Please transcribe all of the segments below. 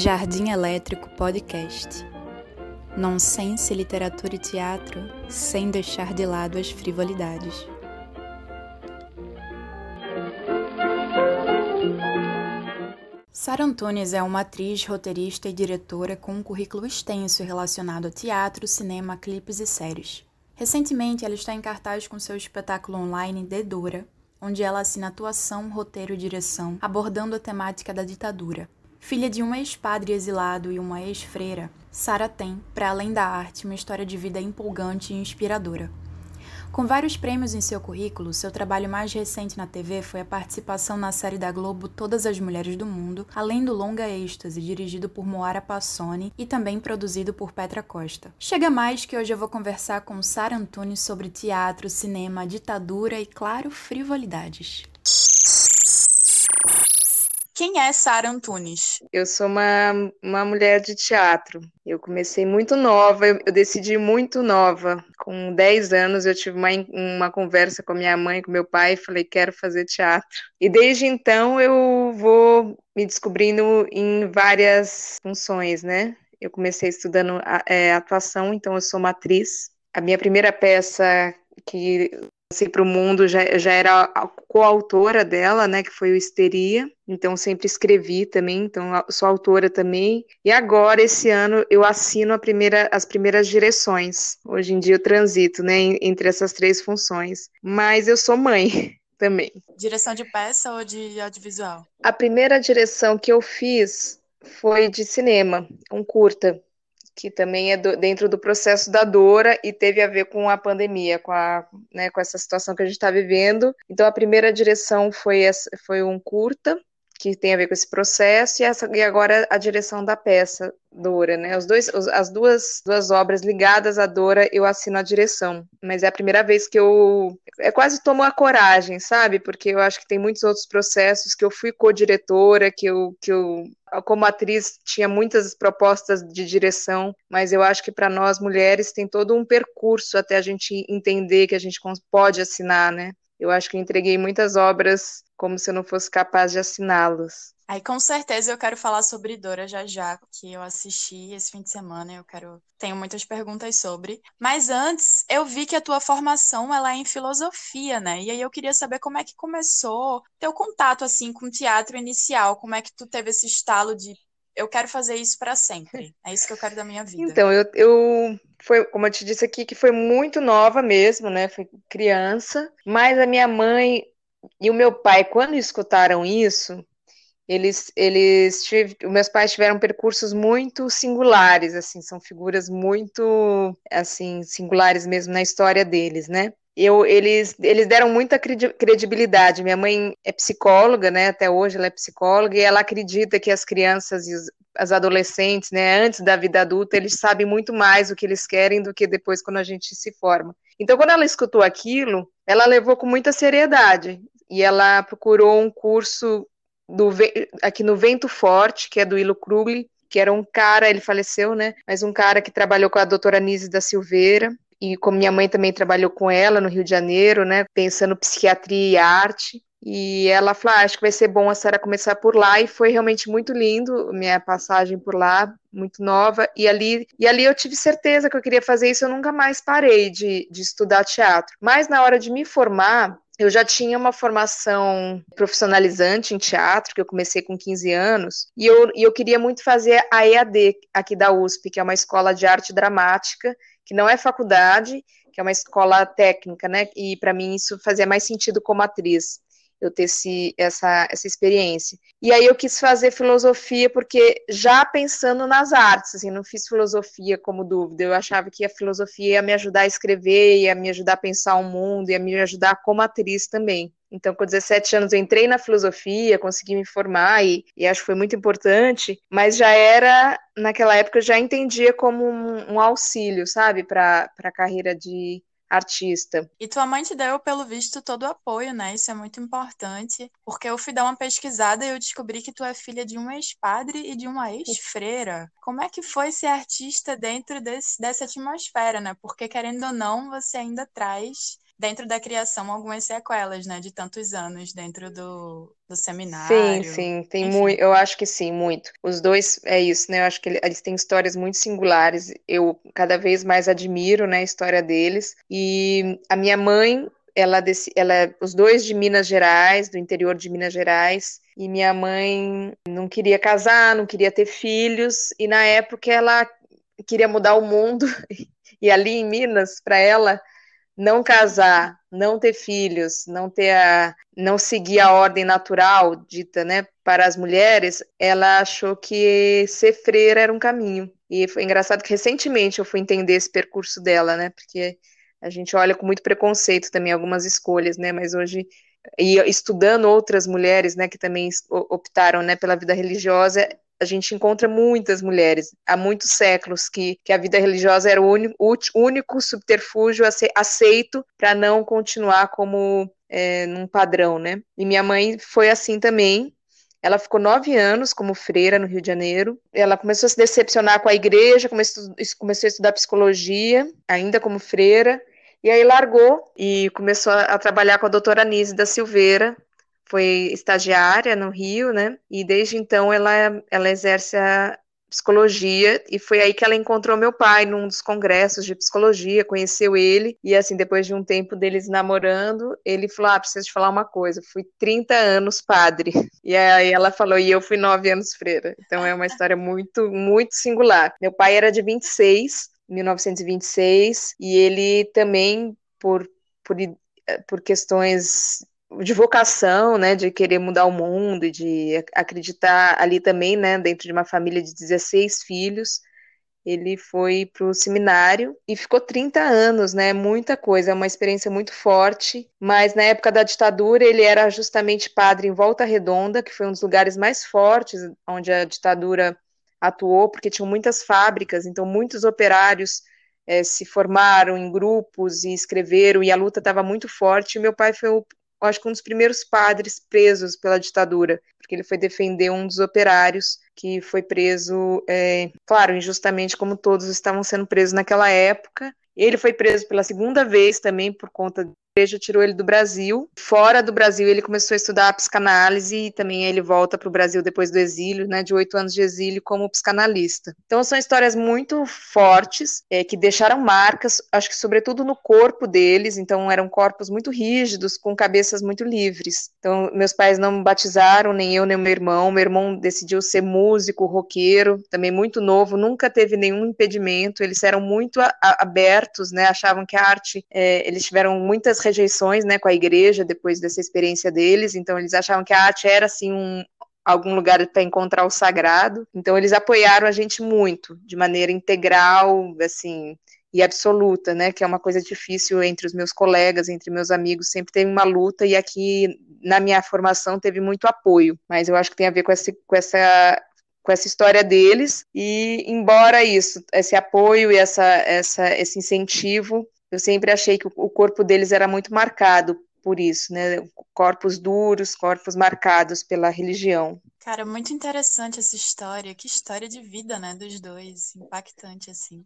Jardim Elétrico Podcast. Nonsense, literatura e teatro, sem deixar de lado as frivolidades. Sara Antunes é uma atriz, roteirista e diretora com um currículo extenso relacionado a teatro, cinema, clipes e séries. Recentemente, ela está em cartaz com seu espetáculo online Dedora, onde ela assina atuação, roteiro e direção, abordando a temática da ditadura. Filha de um ex-padre exilado e uma ex-freira, Sara tem, para além da arte, uma história de vida empolgante e inspiradora. Com vários prêmios em seu currículo, seu trabalho mais recente na TV foi a participação na série da Globo Todas as Mulheres do Mundo, além do longa êxtase dirigido por Moara Passoni e também produzido por Petra Costa. Chega mais que hoje eu vou conversar com Sara Antunes sobre teatro, cinema, ditadura e, claro, frivolidades. Quem é Sara Antunes? Eu sou uma, uma mulher de teatro. Eu comecei muito nova, eu, eu decidi muito nova. Com 10 anos, eu tive uma, uma conversa com minha mãe, com meu pai, e falei: quero fazer teatro. E desde então, eu vou me descobrindo em várias funções, né? Eu comecei estudando é, atuação, então eu sou uma atriz. A minha primeira peça que lancei para o mundo já, já era a coautora dela, né, que foi o Histeria, então sempre escrevi também, então sou autora também, e agora, esse ano, eu assino primeira, as primeiras direções, hoje em dia eu transito, né, entre essas três funções, mas eu sou mãe também. Direção de peça ou de audiovisual? A primeira direção que eu fiz foi de cinema, um curta, que também é do, dentro do processo da Dora e teve a ver com a pandemia, com, a, né, com essa situação que a gente está vivendo. Então, a primeira direção foi, essa, foi um curta, que tem a ver com esse processo, e, essa, e agora a direção da peça Dora, né? Os dois, os, as duas, duas obras ligadas à Dora, eu assino a direção. Mas é a primeira vez que eu. É quase tomo a coragem, sabe? Porque eu acho que tem muitos outros processos que eu fui co-diretora, que eu, que eu como atriz tinha muitas propostas de direção, mas eu acho que para nós mulheres tem todo um percurso até a gente entender que a gente pode assinar, né? Eu acho que eu entreguei muitas obras como se eu não fosse capaz de assiná-las. Aí com certeza eu quero falar sobre Dora já já, que eu assisti esse fim de semana, eu quero tenho muitas perguntas sobre. Mas antes, eu vi que a tua formação ela é em filosofia, né? E aí eu queria saber como é que começou teu contato assim com o teatro inicial, como é que tu teve esse estalo de eu quero fazer isso para sempre. É isso que eu quero da minha vida. Então, eu, eu foi, como eu te disse aqui, que foi muito nova mesmo, né? Fui criança, mas a minha mãe e o meu pai, quando escutaram isso, eles, eles tive, meus pais tiveram percursos muito singulares, assim, são figuras muito, assim, singulares mesmo na história deles, né? Eu, eles, eles deram muita credibilidade. Minha mãe é psicóloga, né? Até hoje ela é psicóloga e ela acredita que as crianças e os, as adolescentes, né? Antes da vida adulta, eles sabem muito mais o que eles querem do que depois quando a gente se forma. Então, quando ela escutou aquilo, ela levou com muita seriedade e ela procurou um curso do, aqui no Vento Forte, que é do Ilo Krugli, que era um cara, ele faleceu, né? Mas um cara que trabalhou com a doutora Nise da Silveira, e como minha mãe também trabalhou com ela no Rio de Janeiro, né, pensando psiquiatria e arte, e ela falou, ah, acho que vai ser bom a Sara começar por lá, e foi realmente muito lindo minha passagem por lá, muito nova, e ali, e ali eu tive certeza que eu queria fazer isso, eu nunca mais parei de, de estudar teatro. Mas na hora de me formar, eu já tinha uma formação profissionalizante em teatro, que eu comecei com 15 anos, e eu, e eu queria muito fazer a EAD aqui da USP, que é uma escola de arte dramática, que não é faculdade, que é uma escola técnica, né? E para mim isso fazia mais sentido como atriz, eu ter esse, essa, essa experiência. E aí eu quis fazer filosofia porque já pensando nas artes, assim, não fiz filosofia como dúvida, eu achava que a filosofia ia me ajudar a escrever, ia me ajudar a pensar o mundo, ia me ajudar como atriz também. Então, com 17 anos, eu entrei na filosofia, consegui me formar e, e acho que foi muito importante, mas já era, naquela época, eu já entendia como um, um auxílio, sabe, para a carreira de artista. E tua mãe te deu, pelo visto, todo o apoio, né? Isso é muito importante, porque eu fui dar uma pesquisada e eu descobri que tu é filha de um ex-padre e de uma ex-freira. Como é que foi ser artista dentro desse, dessa atmosfera, né? Porque, querendo ou não, você ainda traz dentro da criação algumas sequelas, né, de tantos anos dentro do, do seminário. Sim, sim, tem muito, eu acho que sim, muito. Os dois é isso, né? Eu acho que eles têm histórias muito singulares. Eu cada vez mais admiro, né, a história deles. E a minha mãe, ela, ela, os dois de Minas Gerais, do interior de Minas Gerais, e minha mãe não queria casar, não queria ter filhos, e na época ela queria mudar o mundo, e ali em Minas, para ela, não casar, não ter filhos, não ter a, não seguir a ordem natural dita, né, para as mulheres, ela achou que ser freira era um caminho. E foi engraçado que recentemente eu fui entender esse percurso dela, né, porque a gente olha com muito preconceito também algumas escolhas, né, mas hoje e estudando outras mulheres, né, que também optaram, né, pela vida religiosa, a gente encontra muitas mulheres, há muitos séculos, que, que a vida religiosa era o único, único subterfúgio aceito para não continuar como é, num padrão, né? E minha mãe foi assim também. Ela ficou nove anos como freira no Rio de Janeiro. Ela começou a se decepcionar com a igreja, começou, começou a estudar psicologia, ainda como freira. E aí largou e começou a, trabalhar com a doutora Anise da Silveira, foi estagiária no Rio, né? E desde então ela, ela exerce a psicologia e foi aí que ela encontrou meu pai num dos congressos de psicologia, conheceu ele e assim depois de um tempo deles namorando, ele falou: "Ah, preciso te falar uma coisa, fui 30 anos padre". E aí ela falou: "E eu fui 9 anos freira". Então é uma história muito muito singular. Meu pai era de 26, 1926, e ele também por por por questões de vocação, né, de querer mudar o mundo e de acreditar ali também, né, dentro de uma família de 16 filhos, ele foi para o seminário e ficou 30 anos, né, muita coisa, é uma experiência muito forte, mas na época da ditadura ele era justamente padre em Volta Redonda, que foi um dos lugares mais fortes onde a ditadura atuou, porque tinham muitas fábricas, então muitos operários é, se formaram em grupos e escreveram, e a luta estava muito forte, e meu pai foi o acho que um dos primeiros padres presos pela ditadura, porque ele foi defender um dos operários que foi preso, é, claro, injustamente, como todos estavam sendo presos naquela época. Ele foi preso pela segunda vez também por conta igreja tirou ele do Brasil. Fora do Brasil, ele começou a estudar a psicanálise e também ele volta para o Brasil depois do exílio, né, de oito anos de exílio como psicanalista. Então são histórias muito fortes é, que deixaram marcas, acho que sobretudo no corpo deles. Então eram corpos muito rígidos, com cabeças muito livres. Então meus pais não me batizaram, nem eu nem meu irmão. Meu irmão decidiu ser músico, roqueiro, também muito novo, nunca teve nenhum impedimento. Eles eram muito abertos, né? Achavam que a arte, é, eles tiveram muitas rejeições, né, com a igreja depois dessa experiência deles, então eles achavam que a arte era assim um algum lugar para encontrar o sagrado. Então eles apoiaram a gente muito, de maneira integral, assim, e absoluta, né, que é uma coisa difícil entre os meus colegas, entre meus amigos, sempre teve uma luta e aqui na minha formação teve muito apoio, mas eu acho que tem a ver com essa, com essa com essa história deles. E embora isso, esse apoio e essa, essa, esse incentivo eu sempre achei que o corpo deles era muito marcado por isso, né? Corpos duros, corpos marcados pela religião. Cara, muito interessante essa história. Que história de vida, né, dos dois, impactante assim.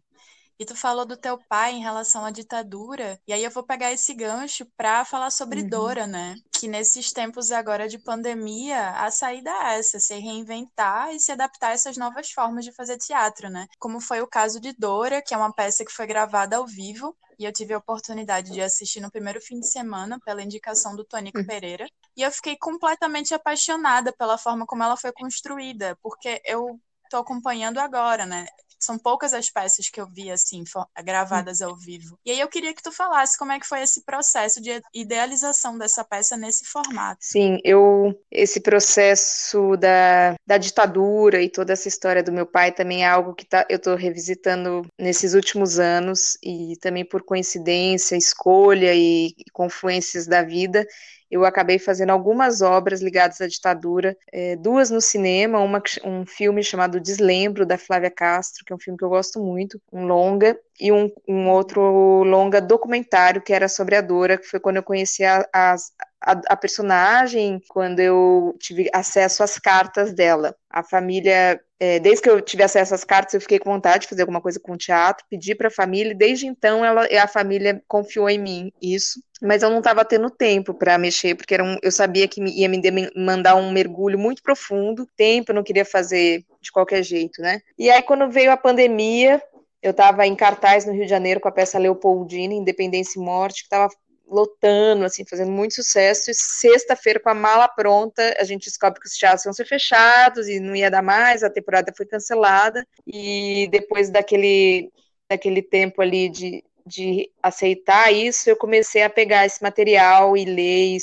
E tu falou do teu pai em relação à ditadura, e aí eu vou pegar esse gancho para falar sobre uhum. Dora, né? Que nesses tempos agora de pandemia, a saída é essa, se reinventar e se adaptar a essas novas formas de fazer teatro, né? Como foi o caso de Dora, que é uma peça que foi gravada ao vivo, e eu tive a oportunidade de assistir no primeiro fim de semana pela indicação do Tonico uhum. Pereira, e eu fiquei completamente apaixonada pela forma como ela foi construída, porque eu tô acompanhando agora, né? São poucas as peças que eu vi, assim, gravadas ao vivo. E aí eu queria que tu falasse como é que foi esse processo de idealização dessa peça nesse formato. Sim, eu... Esse processo da, da ditadura e toda essa história do meu pai também é algo que tá, eu estou revisitando nesses últimos anos e também por coincidência, escolha e, e confluências da vida eu acabei fazendo algumas obras ligadas à ditadura, é, duas no cinema, uma, um filme chamado Deslembro, da Flávia Castro, que é um filme que eu gosto muito, um longa, e um, um outro longa documentário que era sobre a Dora, que foi quando eu conheci a, as, a, a personagem quando eu tive acesso às cartas dela. A família é, desde que eu tive acesso às cartas, eu fiquei com vontade de fazer alguma coisa com o teatro, pedi para a família, e desde então ela, a família confiou em mim isso. Mas eu não estava tendo tempo para mexer, porque era um, eu sabia que ia me mandar um mergulho muito profundo, tempo eu não queria fazer de qualquer jeito, né? E aí, quando veio a pandemia, eu estava em cartaz no Rio de Janeiro com a peça Leopoldina, Independência e Morte, que estava lotando, assim, fazendo muito sucesso. E sexta-feira, com a mala pronta, a gente descobre que os teatros iam ser fechados e não ia dar mais, a temporada foi cancelada. E depois daquele, daquele tempo ali de, de aceitar isso, eu comecei a pegar esse material e ler,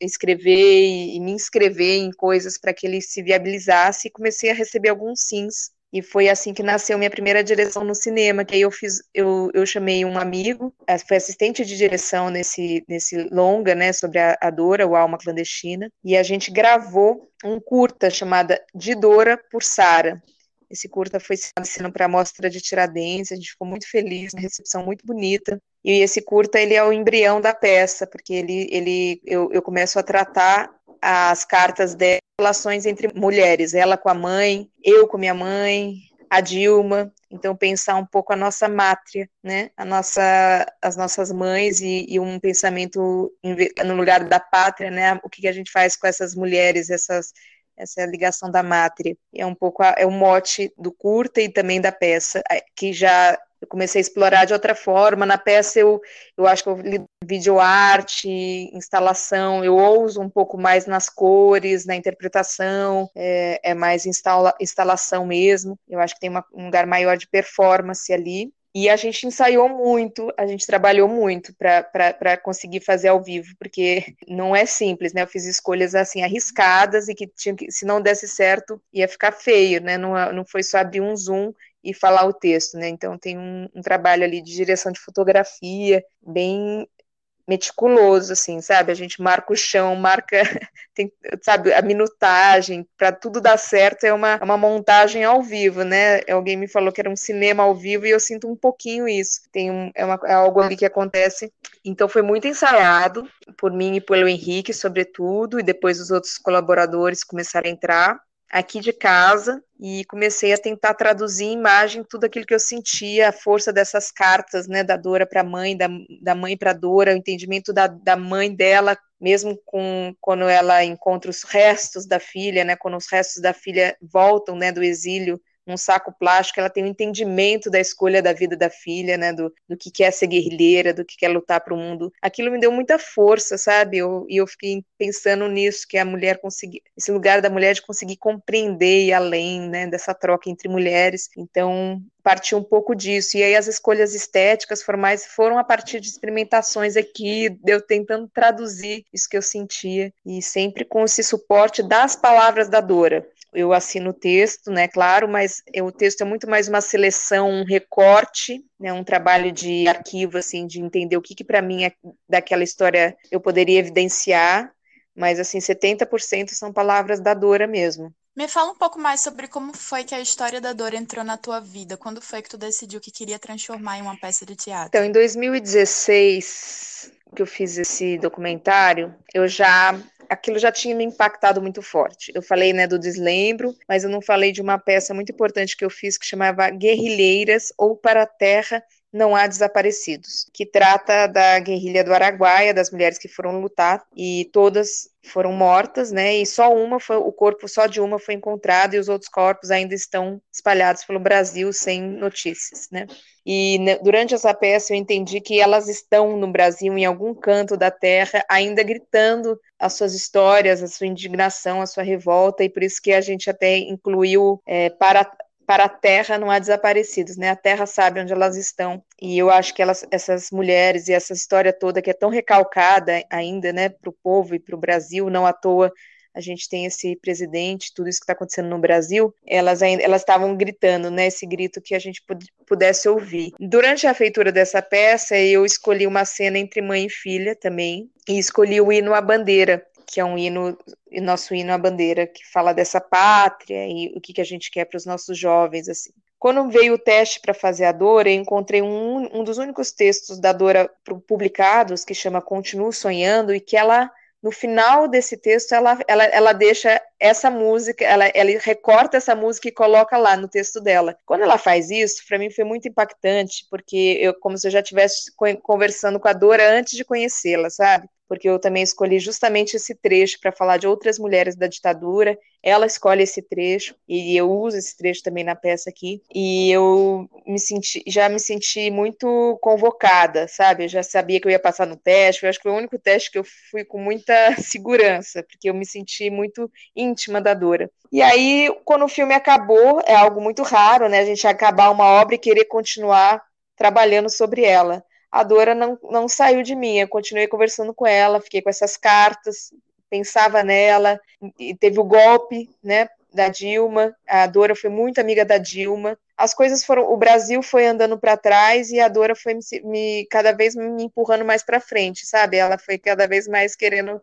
escrever e, me inscrever em coisas para que ele se viabilizasse e comecei a receber alguns sims e foi assim que nasceu minha primeira direção no cinema, que aí eu fiz, eu, eu chamei um amigo, eh, foi assistente de direção nesse, nesse longa, né, sobre a, a Dora, o Alma Clandestina, e a gente gravou um curta chamada De Dora por Sara. Esse curta foi sendo para a mostra de Tiradentes, a gente ficou muito feliz, uma recepção muito bonita. E esse curta ele é o embrião da peça, porque ele, ele eu, eu começo a tratar as cartas de relações entre mulheres, ela com a mãe, eu com minha mãe, a Dilma. Então pensar um pouco a nossa mátria, né? A nossa, as nossas mães e, e um pensamento no lugar da pátria, né? O que, que a gente faz com essas mulheres, essas essa é a ligação da mátria. É um pouco a, é o mote do curta e também da peça, que já eu comecei a explorar de outra forma. Na peça eu, eu acho que eu lido videoarte, instalação, eu ouso um pouco mais nas cores, na interpretação, é, é mais instala, instalação mesmo. Eu acho que tem uma, um lugar maior de performance ali. E a gente ensaiou muito, a gente trabalhou muito para conseguir fazer ao vivo, porque não é simples, né? Eu fiz escolhas assim arriscadas e que, tinha que se não desse certo ia ficar feio, né? Não, não foi só abrir um zoom e falar o texto, né? Então tem um, um trabalho ali de direção de fotografia bem meticuloso, assim, sabe? A gente marca o chão, marca, tem, sabe, a minutagem, para tudo dar certo é uma, uma montagem ao vivo, né? Alguém me falou que era um cinema ao vivo e eu sinto um pouquinho isso. Tem um, é, uma, é algo ali que acontece. Então foi muito ensaiado por mim e pelo Henrique, sobretudo, e depois os outros colaboradores começaram a entrar aqui de casa e comecei a tentar traduzir em imagem tudo aquilo que eu sentia, a força dessas cartas, né, da Dora para a mãe, da, da mãe para a Dora, o entendimento da, da mãe dela, mesmo com quando ela encontra os restos da filha, né, quando os restos da filha voltam, né, do exílio, um saco plástico, ela tem um entendimento da escolha da vida da filha, né, do, do que quer ser guerrilheira, do que quer lutar para o mundo. Aquilo me deu muita força, sabe? Eu, e eu fiquei pensando nisso, que a mulher conseguir, esse lugar da mulher de conseguir compreender e além, né, dessa troca entre mulheres. Então, partiu um pouco disso. E aí as escolhas estéticas formais foram a partir de experimentações aqui, eu tentando traduzir isso que eu sentia, e sempre com esse suporte das palavras da Dora eu assino o texto, né, claro, mas o texto é muito mais uma seleção, um recorte, né, um trabalho de arquivo, assim, de entender o que, que para mim é, daquela história eu poderia evidenciar, mas, assim, 70% são palavras da Dora mesmo. Me fala um pouco mais sobre como foi que a história da Dora entrou na tua vida, quando foi que tu decidiu que queria transformar em uma peça de teatro? Então, em 2016, que eu fiz esse documentário, eu já aquilo já tinha me impactado muito forte. Eu falei, né, do deslembro, mas eu não falei de uma peça muito importante que eu fiz que chamava Guerrilheiras ou Para a Terra não há desaparecidos, que trata da guerrilha do Araguaia, das mulheres que foram lutar e todas foram mortas, né? E só uma foi o corpo só de uma foi encontrado e os outros corpos ainda estão espalhados pelo Brasil sem notícias, né? E né, durante essa peça eu entendi que elas estão no Brasil, em algum canto da terra, ainda gritando as suas histórias, a sua indignação, a sua revolta, e por isso que a gente até incluiu é, para para a Terra não há desaparecidos, né? A Terra sabe onde elas estão. E eu acho que elas, essas mulheres e essa história toda que é tão recalcada ainda, né, para o povo e para o Brasil, não à toa a gente tem esse presidente, tudo isso que está acontecendo no Brasil, elas elas estavam gritando, né, esse grito que a gente pudesse ouvir. Durante a feitura dessa peça, eu escolhi uma cena entre mãe e filha também, e escolhi o hino à bandeira, que é um hino, nosso hino à bandeira, que fala dessa pátria e o que, que a gente quer para os nossos jovens, assim. Quando veio o teste para fazer a Dora, eu encontrei um, um dos únicos textos da Dora publicados, que chama Continuo Sonhando, e que ela no final desse texto, ela, ela, ela deixa essa música, ela, ela recorta essa música e coloca lá no texto dela. Quando ela faz isso, para mim foi muito impactante, porque eu, como se eu já estivesse conversando com a Dora antes de conhecê-la, sabe? Porque eu também escolhi justamente esse trecho para falar de outras mulheres da ditadura. Ela escolhe esse trecho e eu uso esse trecho também na peça aqui. E eu me senti, já me senti muito convocada, sabe? Eu já sabia que eu ia passar no teste. Eu acho que foi o único teste que eu fui com muita segurança, porque eu me senti muito íntima da Dora. E aí, quando o filme acabou, é algo muito raro, né? A gente acabar uma obra e querer continuar trabalhando sobre ela a Dora não, não saiu de mim. Eu continuei conversando com ela, fiquei com essas cartas, pensava nela, e teve o golpe, né, da Dilma. A Dora foi muito amiga da Dilma. As coisas foram, o Brasil foi andando para trás e a Dora foi me, me, cada vez me empurrando mais para frente, sabe? Ela foi cada vez mais querendo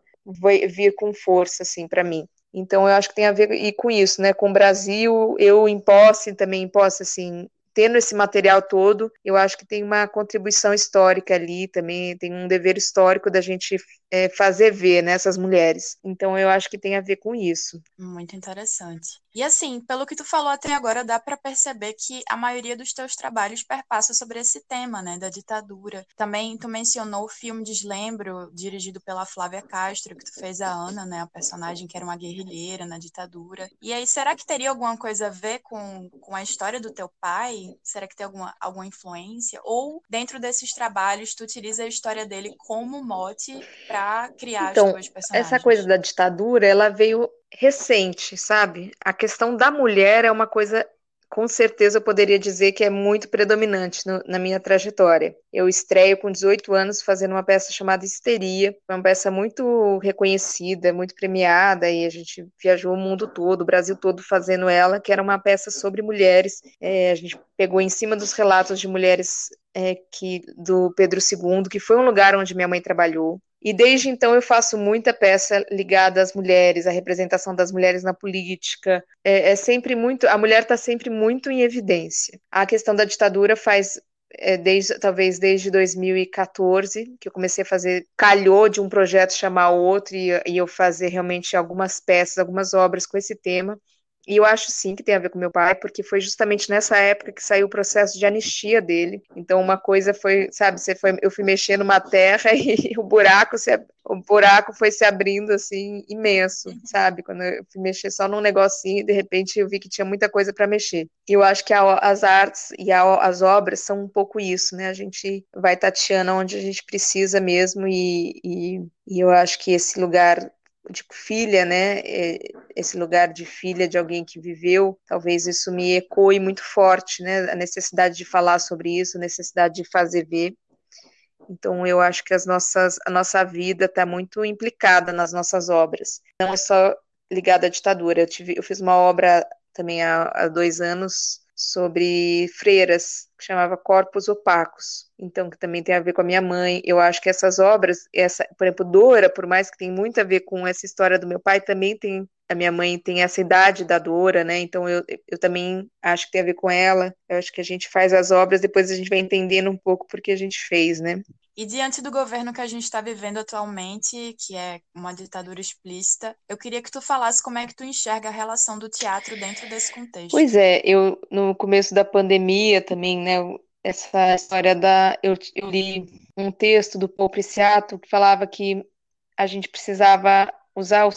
vir com força assim para mim. Então eu acho que tem a ver e com isso, né? Com o Brasil, eu em posse também em posse assim tendo esse material todo, eu acho que tem uma contribuição histórica ali também, tem um dever histórico da gente é, fazer ver nessas né, mulheres. Então eu acho que tem a ver com isso. Muito interessante. E assim, pelo que tu falou até agora, dá para perceber que a maioria dos teus trabalhos perpassa sobre esse tema, né, da ditadura. Também tu mencionou o filme Deslembro, dirigido pela Flávia Castro, que tu fez a Ana, né, a personagem que era uma guerrilheira na ditadura. E aí, será que teria alguma coisa a ver com, com a história do teu pai? Será que tem alguma, alguma influência? Ou dentro desses trabalhos tu utiliza a história dele como mote para criar então, as tuas personagens? Essa coisa da ditadura, ela veio recente, sabe? A questão da mulher é uma coisa, com certeza eu poderia dizer que é muito predominante no, na minha trajetória. Eu estreio com 18 anos fazendo uma peça chamada Histeria, uma peça muito reconhecida, muito premiada, e a gente viajou o mundo todo, o Brasil todo fazendo ela, que era uma peça sobre mulheres. É, a gente pegou em cima dos relatos de mulheres é, que do Pedro II, que foi um lugar onde minha mãe trabalhou. E desde então eu faço muita peça ligada às mulheres, à representação das mulheres na política. É, é sempre muito, a mulher está sempre muito em evidência. A questão da ditadura faz é, desde talvez desde 2014 que eu comecei a fazer calhou de um projeto chamar outro e, e eu fazer realmente algumas peças, algumas obras com esse tema. E eu acho sim que tem a ver com meu pai, porque foi justamente nessa época que saiu o processo de anistia dele. Então uma coisa foi, sabe, você foi, eu fui mexer numa terra e o buraco se, o buraco foi se abrindo assim imenso, sabe? Quando eu fui mexer só num negocinho, de repente eu vi que tinha muita coisa para mexer. E eu acho que a, as artes e a, as obras são um pouco isso, né? A gente vai tateando onde a gente precisa mesmo e, e, e eu acho que esse lugar tipo filha, né? É, esse lugar de filha de alguém que viveu, talvez isso me ecoe muito forte, né? A necessidade de falar sobre isso, a necessidade de fazer ver. Então eu acho que as nossas, a nossa vida está muito implicada nas nossas obras. Não é só ligada à ditadura. Eu, tive, eu fiz uma obra também há, há dois anos sobre freiras, que chamava Corpos Opacos, então que também tem a ver com a minha mãe. Eu acho que essas obras, essa, por exemplo, Dora, por mais que tem muito a ver com essa história do meu pai, também tem a minha mãe tem essa idade da Dora, né? Então eu, eu também acho que tem a ver com ela. Eu acho que a gente faz as obras, depois a gente vai entendendo um pouco porque a gente fez, né? E diante do governo que a gente está vivendo atualmente, que é uma ditadura explícita, eu queria que tu falasse como é que tu enxerga a relação do teatro dentro desse contexto. Pois é, eu no começo da pandemia também, né, essa história da eu, eu li um texto do Paul Preciato que falava que a gente precisava usar o,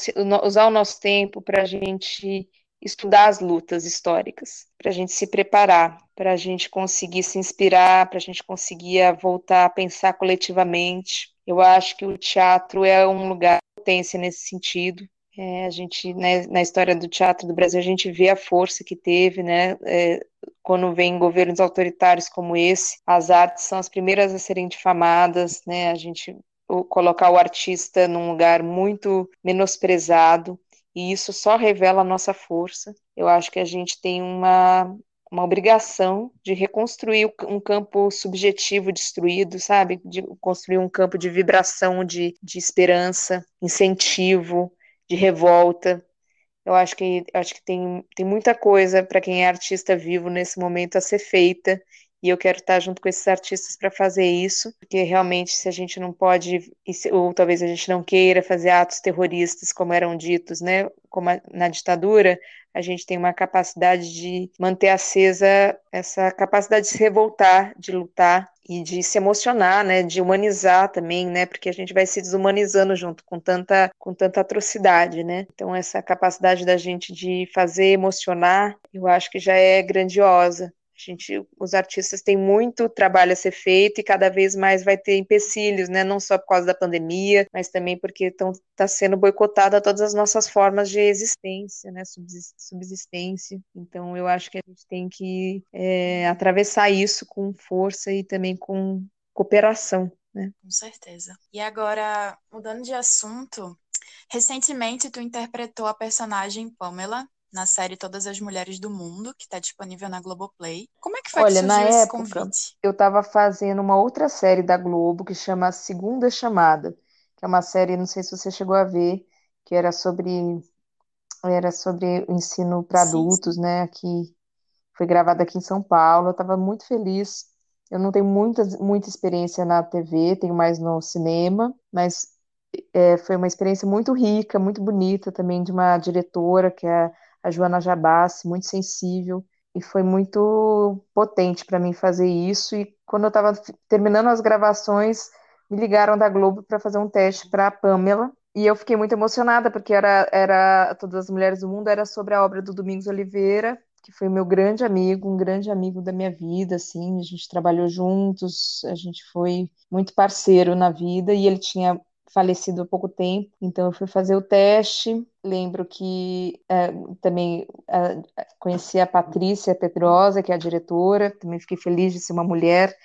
usar o nosso tempo para a gente estudar as lutas históricas, para a gente se preparar, para a gente conseguir se inspirar, para a gente conseguir voltar a pensar coletivamente. Eu acho que o teatro é um lugar de potência nesse sentido. É, a gente, né, na história do teatro do Brasil, a gente vê a força que teve, né, é, quando vem governos autoritários como esse, as artes são as primeiras a serem difamadas, né, a gente colocar o artista num lugar muito menosprezado, e isso só revela a nossa força. Eu acho que a gente tem uma, uma obrigação de reconstruir um campo subjetivo destruído, sabe? De construir um campo de vibração, de, de esperança, incentivo, de revolta. Eu acho que, acho que tem, tem muita coisa para quem é artista vivo nesse momento a ser feita, e eu quero estar junto com esses artistas para fazer isso, porque realmente se a gente não pode, ou talvez a gente não queira fazer atos terroristas como eram ditos, né, como na ditadura, a gente tem uma capacidade de manter acesa essa capacidade de se revoltar, de lutar e de se emocionar, né, de humanizar também, né, porque a gente vai se desumanizando junto com tanta com tanta atrocidade, né? Então essa capacidade da gente de fazer emocionar, eu acho que já é grandiosa. A gente, os artistas têm muito trabalho a ser feito e cada vez mais vai ter empecilhos, né? Não só por causa da pandemia, mas também porque está sendo boicotada todas as nossas formas de existência, né? Subsistência. Então, eu acho que a gente tem que é, atravessar isso com força e também com cooperação, né? Com certeza. E agora, mudando de assunto, recentemente tu interpretou a personagem Pamela na série Todas as Mulheres do Mundo, que está disponível na Globoplay. Como é que foi Olha, que surgiu na esse época, convite? Eu estava fazendo uma outra série da Globo que chama Segunda Chamada, que é uma série, não sei se você chegou a ver, que era sobre era sobre o ensino para adultos, sim. né? Aqui foi gravada aqui em São Paulo. Eu estava muito feliz. Eu não tenho muita, muita experiência na TV, tenho mais no cinema, mas é, foi uma experiência muito rica, muito bonita também de uma diretora que é a Joana Jabassi, muito sensível, e foi muito potente para mim fazer isso. E quando eu estava terminando as gravações, me ligaram da Globo para fazer um teste para a Pamela. E eu fiquei muito emocionada, porque era, era Todas as Mulheres do Mundo era sobre a obra do Domingos Oliveira, que foi meu grande amigo, um grande amigo da minha vida, assim, a gente trabalhou juntos, a gente foi muito parceiro na vida, e ele tinha falecido há pouco tempo, então eu fui fazer o teste. Lembro que é, também é, conheci a Patrícia Pedrosa, que é a diretora, também fiquei feliz de ser uma mulher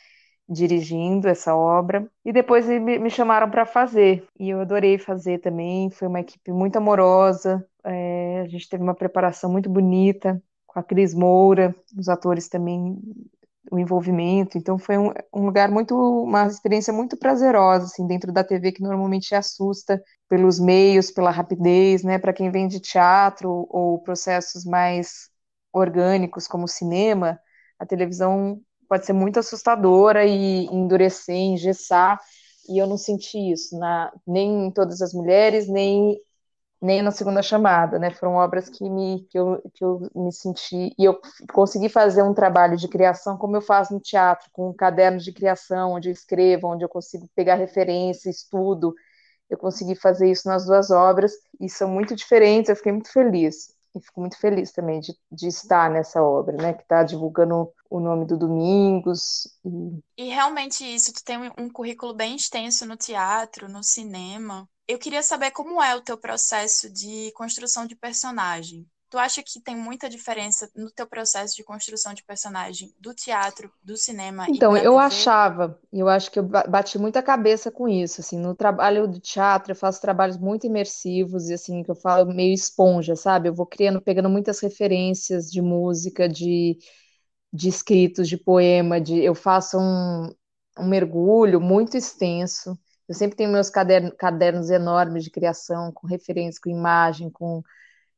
dirigindo essa obra. E depois me, chamaram para fazer, e eu adorei fazer também. Foi uma equipe muito amorosa, é, a gente teve uma preparação muito bonita com a Cris Moura, os atores também o envolvimento. Então foi um, um, lugar muito, uma experiência muito prazerosa, assim, dentro da TV que normalmente assusta pelos meios, pela rapidez, né? Para quem vem de teatro ou processos mais orgânicos como cinema, a televisão pode ser muito assustadora e endurecer, engessar. E eu não senti isso na, nem em todas as mulheres, nem nem na segunda chamada, né? Foram obras que me que eu, que eu me senti e eu consegui fazer um trabalho de criação como eu faço no teatro, com cadernos de criação, onde eu escrevo, onde eu consigo pegar referência, estudo. Eu consegui fazer isso nas duas obras e são muito diferentes. Eu fiquei muito feliz e fico muito feliz também de, de estar nessa obra, né? Que está divulgando o nome do Domingos. E... e realmente isso, tu tem um currículo bem extenso no teatro, no cinema. Eu queria saber como é o teu processo de construção de personagem. Tu acha que tem muita diferença no teu processo de construção de personagem do teatro, do cinema? Então, eu TV? achava, eu acho que eu bati muita cabeça com isso, assim, no trabalho do teatro eu faço trabalhos muito imersivos e assim, que eu falo meio esponja, sabe? Eu vou criando, pegando muitas referências de música, de, de escritos, de poema, de eu faço um, um mergulho muito extenso eu sempre tenho meus cadernos, cadernos enormes de criação, com referências, com imagem, com.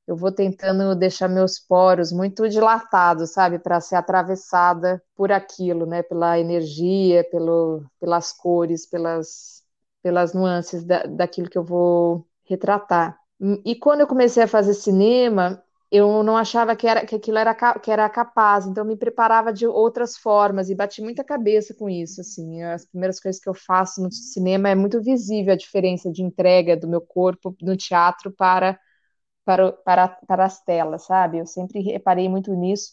Eu vou tentando deixar meus poros muito dilatados, sabe, para ser atravessada por aquilo, né, pela energia, pelo, pelas cores, pelas, pelas nuances da, daquilo que eu vou retratar. E quando eu comecei a fazer cinema, eu não achava que, era, que aquilo era, que era capaz, então eu me preparava de outras formas e bati muita cabeça com isso, assim, as primeiras coisas que eu faço no cinema é muito visível a diferença de entrega do meu corpo no teatro para, para, para, para as telas, sabe? Eu sempre reparei muito nisso,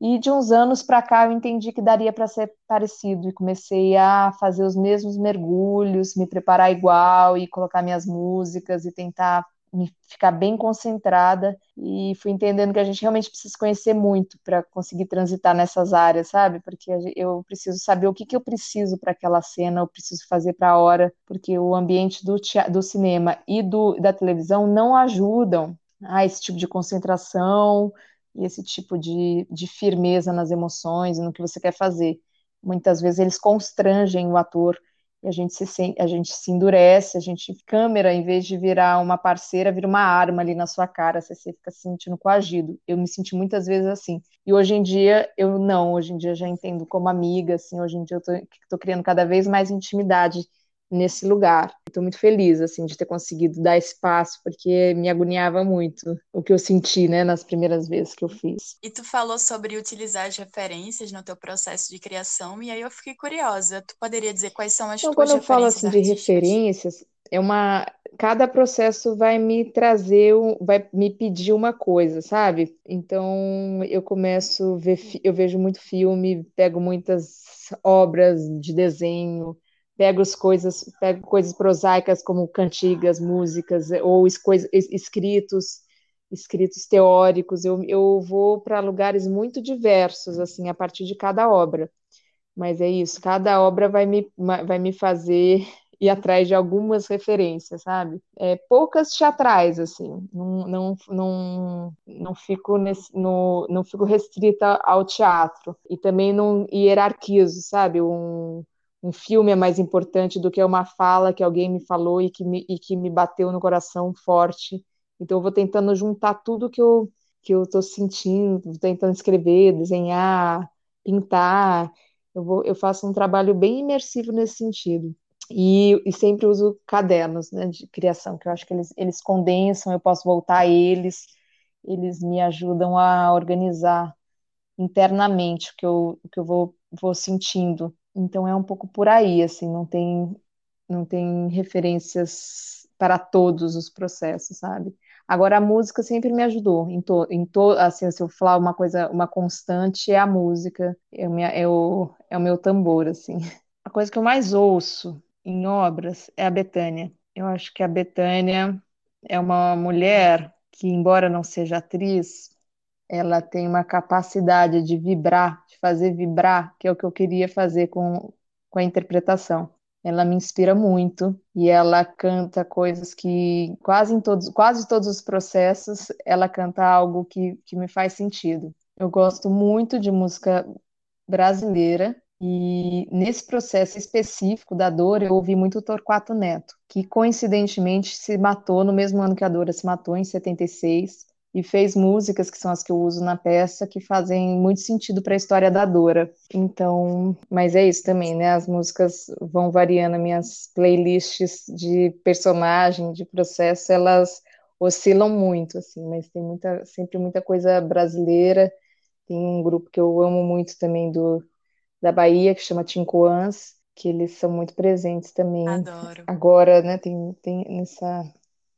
e de uns anos para cá eu entendi que daria para ser parecido e comecei a fazer os mesmos mergulhos, me preparar igual e colocar minhas músicas e tentar me ficar bem concentrada e fui entendendo que a gente realmente precisa conhecer muito para conseguir transitar nessas áreas, sabe? Porque eu preciso saber o que, que eu preciso para aquela cena, eu preciso fazer para a hora, porque o ambiente do, do cinema e do, da televisão não ajudam a esse tipo de concentração e esse tipo de, de firmeza nas emoções e no que você quer fazer. Muitas vezes eles constrangem o ator e a gente se, a gente se endurece, a gente câmera, em vez de virar uma parceira, vira uma arma ali na sua cara, você, você fica se sentindo coagido. Eu me senti muitas vezes assim. E hoje em dia eu não, hoje em dia já entendo como amiga, assim, hoje em dia eu tô, tô criando cada vez mais intimidade nesse lugar. Estou muito feliz assim de ter conseguido dar espaço porque me agoniava muito o que eu senti, né, nas primeiras vezes que eu fiz. E tu falou sobre utilizar as referências no teu processo de criação e aí eu fiquei curiosa. Tu poderia dizer quais são as então, tuas quando eu falo assim de referências, é uma cada processo vai me trazer, vai me pedir uma coisa, sabe? Então eu começo ver, eu vejo muito filme, pego muitas obras de desenho, pego as coisas, pego coisas prosaicas como cantigas, músicas ou escritos, escritos teóricos. Eu, eu vou para lugares muito diversos assim a partir de cada obra. Mas é isso, cada obra vai me, vai me fazer ir atrás de algumas referências, sabe? É, poucas teatrais, assim, não, não, não, não, fico nesse, no, não fico restrita ao teatro. E também não hierarquizo, sabe? Um, um filme é mais importante do que uma fala que alguém me falou e que me, e que me bateu no coração forte. Então eu vou tentando juntar tudo que eu que eu estou sentindo, tentando escrever, desenhar, pintar. Eu, vou, eu faço um trabalho bem imersivo nesse sentido. E, e, sempre uso cadernos né, de criação, que eu acho que eles, eles condensam, eu posso voltar a eles, eles me ajudam a organizar internamente o que eu, o que eu vou, vou sentindo. Então é um pouco por aí, assim, não tem não tem referências para todos os processos, sabe? Agora a música sempre me ajudou em to, em to, assim, se eu falar uma coisa, uma constante é a música, é minha, é o, é o meu tambor, assim. A coisa que eu mais ouço em obras é a Betânia. Eu acho que a Betânia é uma mulher que, embora não seja atriz, ela tem uma capacidade de vibrar, de fazer vibrar, que é o que eu queria fazer com, com a interpretação. Ela me inspira muito e ela canta coisas que quase em todos, quase todos os processos ela canta algo que, que me faz sentido. Eu gosto muito de música brasileira e nesse processo específico da Dora eu ouvi muito o Torquato Neto, que coincidentemente se matou no mesmo ano que a Dora se matou, em 76 e fez músicas que são as que eu uso na peça que fazem muito sentido para a história da Dora. Então, mas é isso também, né? As músicas vão variando, minhas playlists de personagem, de processo, elas oscilam muito, assim, mas tem muita, sempre muita coisa brasileira. Tem um grupo que eu amo muito também do da Bahia que chama Tincoãs, que eles são muito presentes também. Adoro. Agora, né? Tem, tem nessa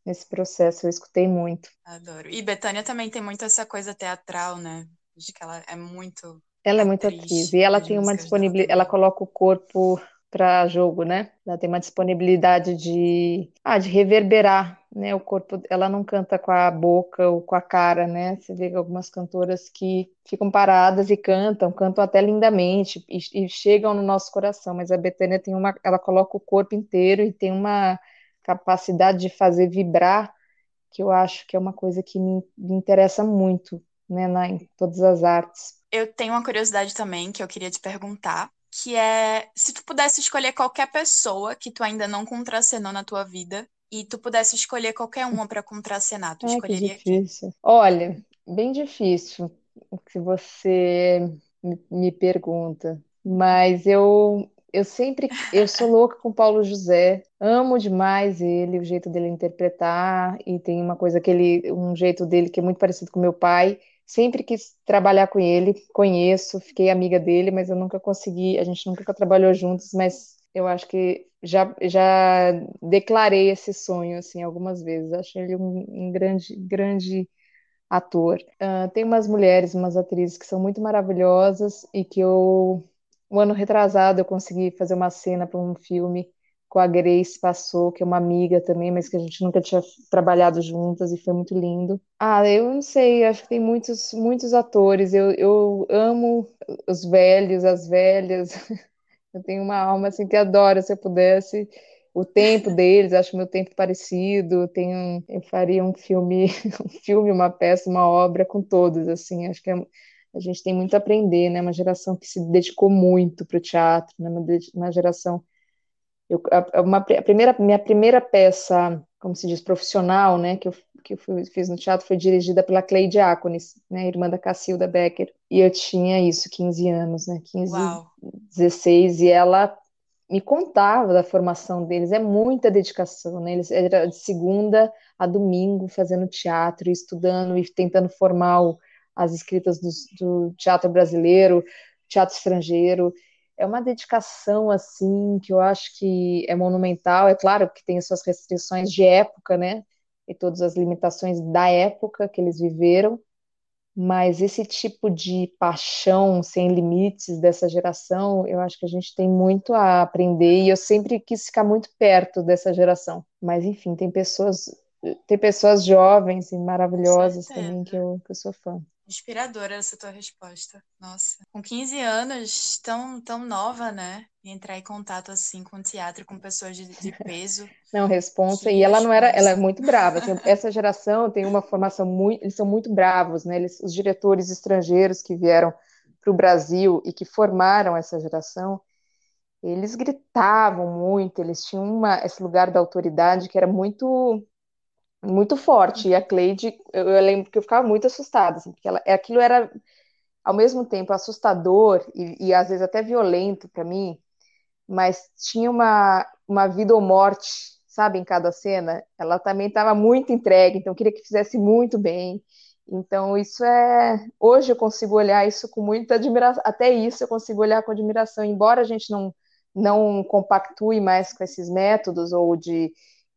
nesse processo, eu escutei muito. Adoro. E Betânia também tem muito essa coisa teatral, né? De que ela é muito. Ela é muito atriz. E ela tem uma disponibilidade, ela coloca o corpo para jogo, né? Ela tem uma disponibilidade de, ah, de reverberar, né? O corpo, ela não canta com a boca ou com a cara, né? Você vê algumas cantoras que ficam paradas e cantam, cantam até lindamente e, e chegam no nosso coração, mas a Betânia tem uma, ela coloca o corpo inteiro e tem uma capacidade de fazer vibrar, que eu acho que é uma coisa que me, me interessa muito, né, na, em todas as artes. Eu tenho uma curiosidade também que eu queria te perguntar, que é se tu pudesse escolher qualquer pessoa que tu ainda não contracenou na tua vida e tu pudesse escolher qualquer uma para contracenar, tu Ai, escolheria que difícil. Quem? Olha, bem difícil o que você me pergunta, mas eu eu sempre, eu sou louca com Paulo José, amo demais ele, o jeito dele interpretar, e tem uma coisa que ele, um jeito dele que é muito parecido com meu pai. Sempre quis trabalhar com ele, conheço, fiquei amiga dele, mas eu nunca consegui, a gente nunca trabalhou juntos, mas eu acho que já, já declarei esse sonho, assim, algumas vezes. Acho ele um, um grande, grande ator. Uh, tem umas mulheres, umas atrizes que são muito maravilhosas e que eu um ano retrasado eu consegui fazer uma cena para um filme com a Grace Passou, que é uma amiga também, mas que a gente nunca tinha trabalhado juntas e foi muito lindo. Ah, eu não sei, acho que tem muitos, muitos atores. Eu, eu amo os velhos, as velhas. Eu tenho uma alma assim que adora se eu pudesse o tempo deles, acho meu tempo parecido. Tenho, eu faria um filme, um filme, uma peça, uma obra com todos, assim. Acho que é, a gente tem muito a aprender, né? Uma geração que se dedicou muito para o teatro, né? Uma, geração. Eu, a, uma, a primeira, minha primeira peça, como se diz, profissional, né, que eu, que eu fui, fiz no teatro foi dirigida pela Clay Diáconis, né, irmã da Cacilda Becker, e eu tinha isso, 15 anos, né, 15, Uau. 16, e ela me contava da formação deles, é muita dedicação, né? Eles era de segunda a domingo fazendo teatro, estudando e tentando formar o, as escritas do, do, teatro brasileiro, teatro estrangeiro. É uma dedicação assim que eu acho que é monumental. É claro que tem suas restrições de época, né? E todas as limitações da época que eles viveram, mas esse tipo de paixão sem limites dessa geração, eu acho que a gente tem muito a aprender e eu sempre quis ficar muito perto dessa geração. Mas enfim, tem pessoas, tem pessoas jovens e maravilhosas também que eu, que eu sou fã. Inspiradora essa tua resposta. Nossa. Com 15 anos, tão, tão nova, né? Entrar em contato assim com teatro, com pessoas de, de peso. Não, responsa. E ela não era, ela é muito brava. Essa geração tem uma formação muito, eles são muito bravos, né? Eles, os diretores estrangeiros que vieram para o Brasil e que formaram essa geração, eles gritavam muito, eles tinham uma, esse lugar da autoridade que era muito muito forte. E a Cleide, eu, eu, lembro que eu ficava muito assustada, assim, porque ela, aquilo era ao mesmo tempo assustador e, e às vezes até violento para mim, mas tinha uma, uma vida ou morte, sabe, em cada cena. Ela também estava muito entregue, então queria que fizesse muito bem. Então, isso é. Hoje eu consigo olhar isso com muita admiração. Até isso eu consigo olhar com admiração, embora a gente não, não compactue mais com esses métodos ou de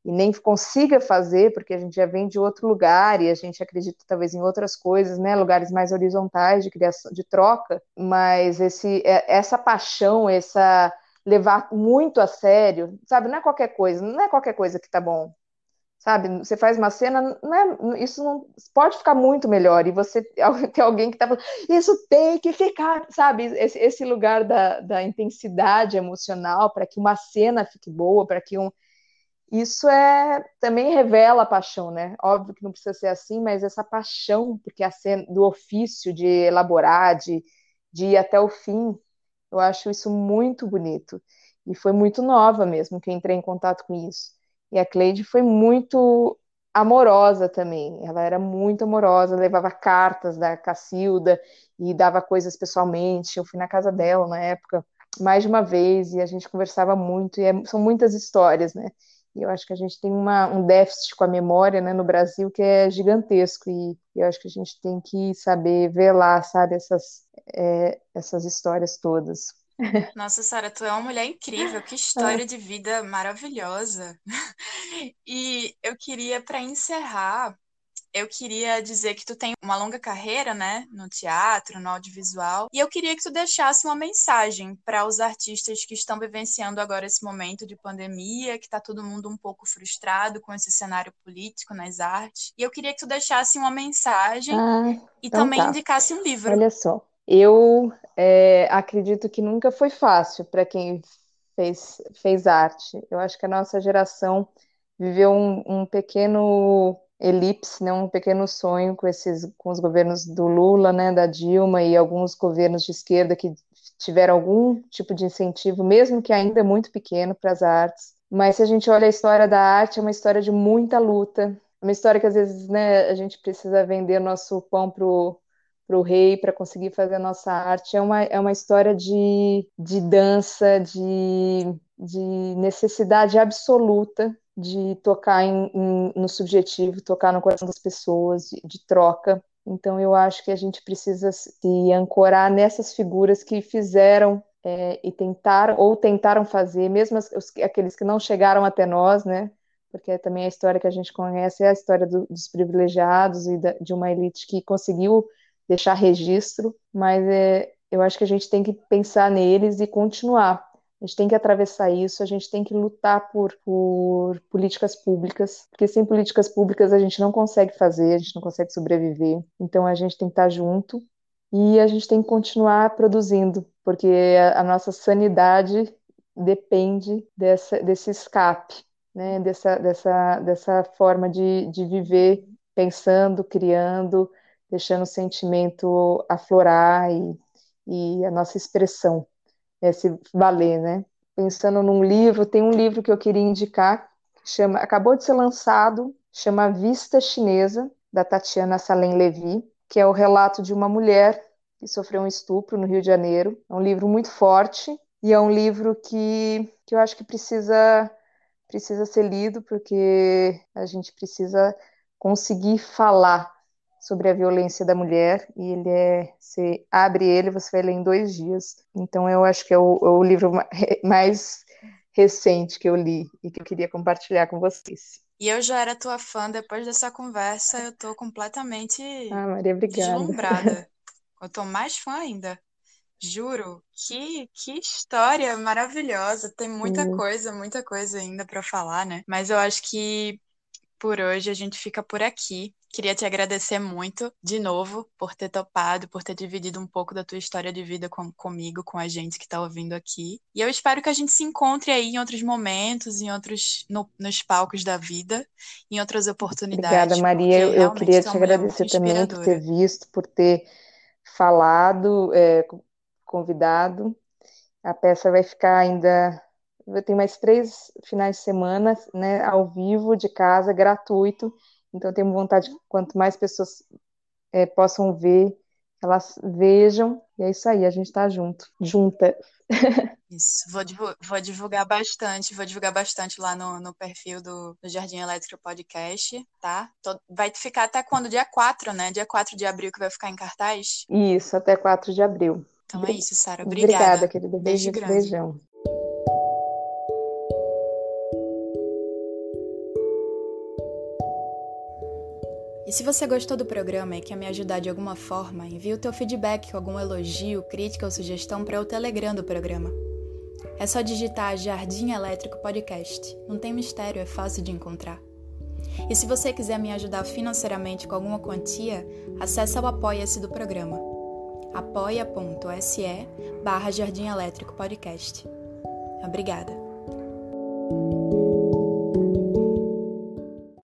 e nem consiga fazer, porque a gente já vem de outro lugar e a gente acredita talvez em outras coisas, né, lugares mais horizontais de criação, de troca, mas esse, é, essa paixão, essa levar muito a sério, sabe, não é qualquer coisa, não é qualquer coisa que tá bom, sabe, você faz uma cena, não é, isso não pode ficar muito melhor, e você tem alguém que tá falando, isso tem que ficar, sabe, esse, esse lugar da, da intensidade emocional para que uma cena fique boa, para que um isso é também revela a paixão, né? Óbvio que não precisa ser assim, mas essa paixão, porque a cena do ofício de elaborar, de, de ir até o fim, eu acho isso muito bonito. E foi muito nova mesmo que eu entrei em contato com isso. E a Cleide foi muito amorosa também. Ela era muito amorosa, levava cartas da Cacilda e dava coisas pessoalmente. Eu fui na casa dela na época mais de uma vez e a gente conversava muito. E é, são muitas histórias, né? E eu acho que a gente tem uma, um déficit com a memória né, no Brasil que é gigantesco. E eu acho que a gente tem que saber velar, sabe, essas, é, essas histórias todas. Nossa, Sara, tu é uma mulher incrível, que história é. de vida maravilhosa. E eu queria, para encerrar, eu queria dizer que tu tem uma longa carreira, né, no teatro, no audiovisual, e eu queria que tu deixasse uma mensagem para os artistas que estão vivenciando agora esse momento de pandemia, que está todo mundo um pouco frustrado com esse cenário político nas artes. E eu queria que tu deixasse uma mensagem ah, e então também tá. indicasse um livro. Olha só, eu é, acredito que nunca foi fácil para quem fez, fez arte. Eu acho que a nossa geração viveu um, um pequeno elipse, né, um pequeno sonho com esses com os governos do Lula, né, da Dilma e alguns governos de esquerda que tiveram algum tipo de incentivo, mesmo que ainda muito pequeno para as artes. Mas se a gente olha a história da arte, é uma história de muita luta, uma história que às vezes, né, a gente precisa vender nosso pão pro para o rei para conseguir fazer a nossa arte. É uma, é uma história de, de dança, de, de necessidade absoluta de tocar em, em, no subjetivo, tocar no coração das pessoas, de, de, troca. Então, eu acho que a gente precisa se ancorar nessas figuras que fizeram é, e tentaram, ou tentaram fazer, mesmo as, os, aqueles que não chegaram até nós, né? Porque também a história que a gente conhece é a história do, dos privilegiados e da, de uma elite que conseguiu deixar registro, mas é, eu acho que a gente tem que pensar neles e continuar a gente tem que atravessar isso, a gente tem que lutar por, por políticas públicas, porque sem políticas públicas a gente não consegue fazer, a gente não consegue sobreviver. Então a gente tem que estar junto e a gente tem que continuar produzindo, porque a, a nossa sanidade depende dessa, desse escape, né? dessa, dessa, dessa forma de, de viver pensando, criando, deixando o sentimento aflorar e, e a nossa expressão esse valer, né? pensando num livro, tem um livro que eu queria indicar, chama, acabou de ser lançado, chama Vista Chinesa, da Tatiana Salem Levi, que é o relato de uma mulher que sofreu um estupro no Rio de Janeiro. É um livro muito forte e é um livro que, que eu acho que precisa precisa ser lido porque a gente precisa conseguir falar sobre a violência da mulher e ele é você abre ele você vai ler em dois dias então eu acho que é o, é o livro mais recente que eu li e que eu queria compartilhar com vocês e eu já era tua fã depois dessa conversa eu tô completamente ah, Maria, obrigada. deslumbrada eu tô mais fã ainda Juro, que, que história maravilhosa. Tem muita Sim. coisa, muita coisa ainda para falar, né? Mas eu acho que por hoje a gente fica por aqui. Queria te agradecer muito, de novo, por ter topado, por ter dividido um pouco da tua história de vida com, comigo, com a gente que está ouvindo aqui. E eu espero que a gente se encontre aí em outros momentos, em outros, no, nos palcos da vida, em outras oportunidades. Obrigada, Maria. Eu, queria te agradecer também por ter visto, por ter falado, é, convidado. A peça vai ficar ainda. Tem mais três finais de semana, né, ao vivo, de casa, gratuito. Então, tenho vontade que quanto mais pessoas é, possam ver, elas vejam. E é isso aí, a gente está junto, junta. Isso, vou, vou, divulgar bastante, vou divulgar bastante lá no, no perfil do, do, Jardim Elétrico Podcast, tá? Vai ficar até quando? Dia 4, né? Dia 4 de abril que vai ficar em cartaz? Isso, até 4 de abril. Então é isso, Sara. Obrigada. Obrigada, querida. Beijo, Beijo beijão. Se você gostou do programa e quer me ajudar de alguma forma, envie o teu feedback com algum elogio, crítica ou sugestão para o Telegram do programa. É só digitar Jardim Elétrico Podcast. Não tem mistério, é fácil de encontrar. E se você quiser me ajudar financeiramente com alguma quantia, acesse o Apoia-se do programa apoia.se barra Jardim Elétrico Podcast. Obrigada.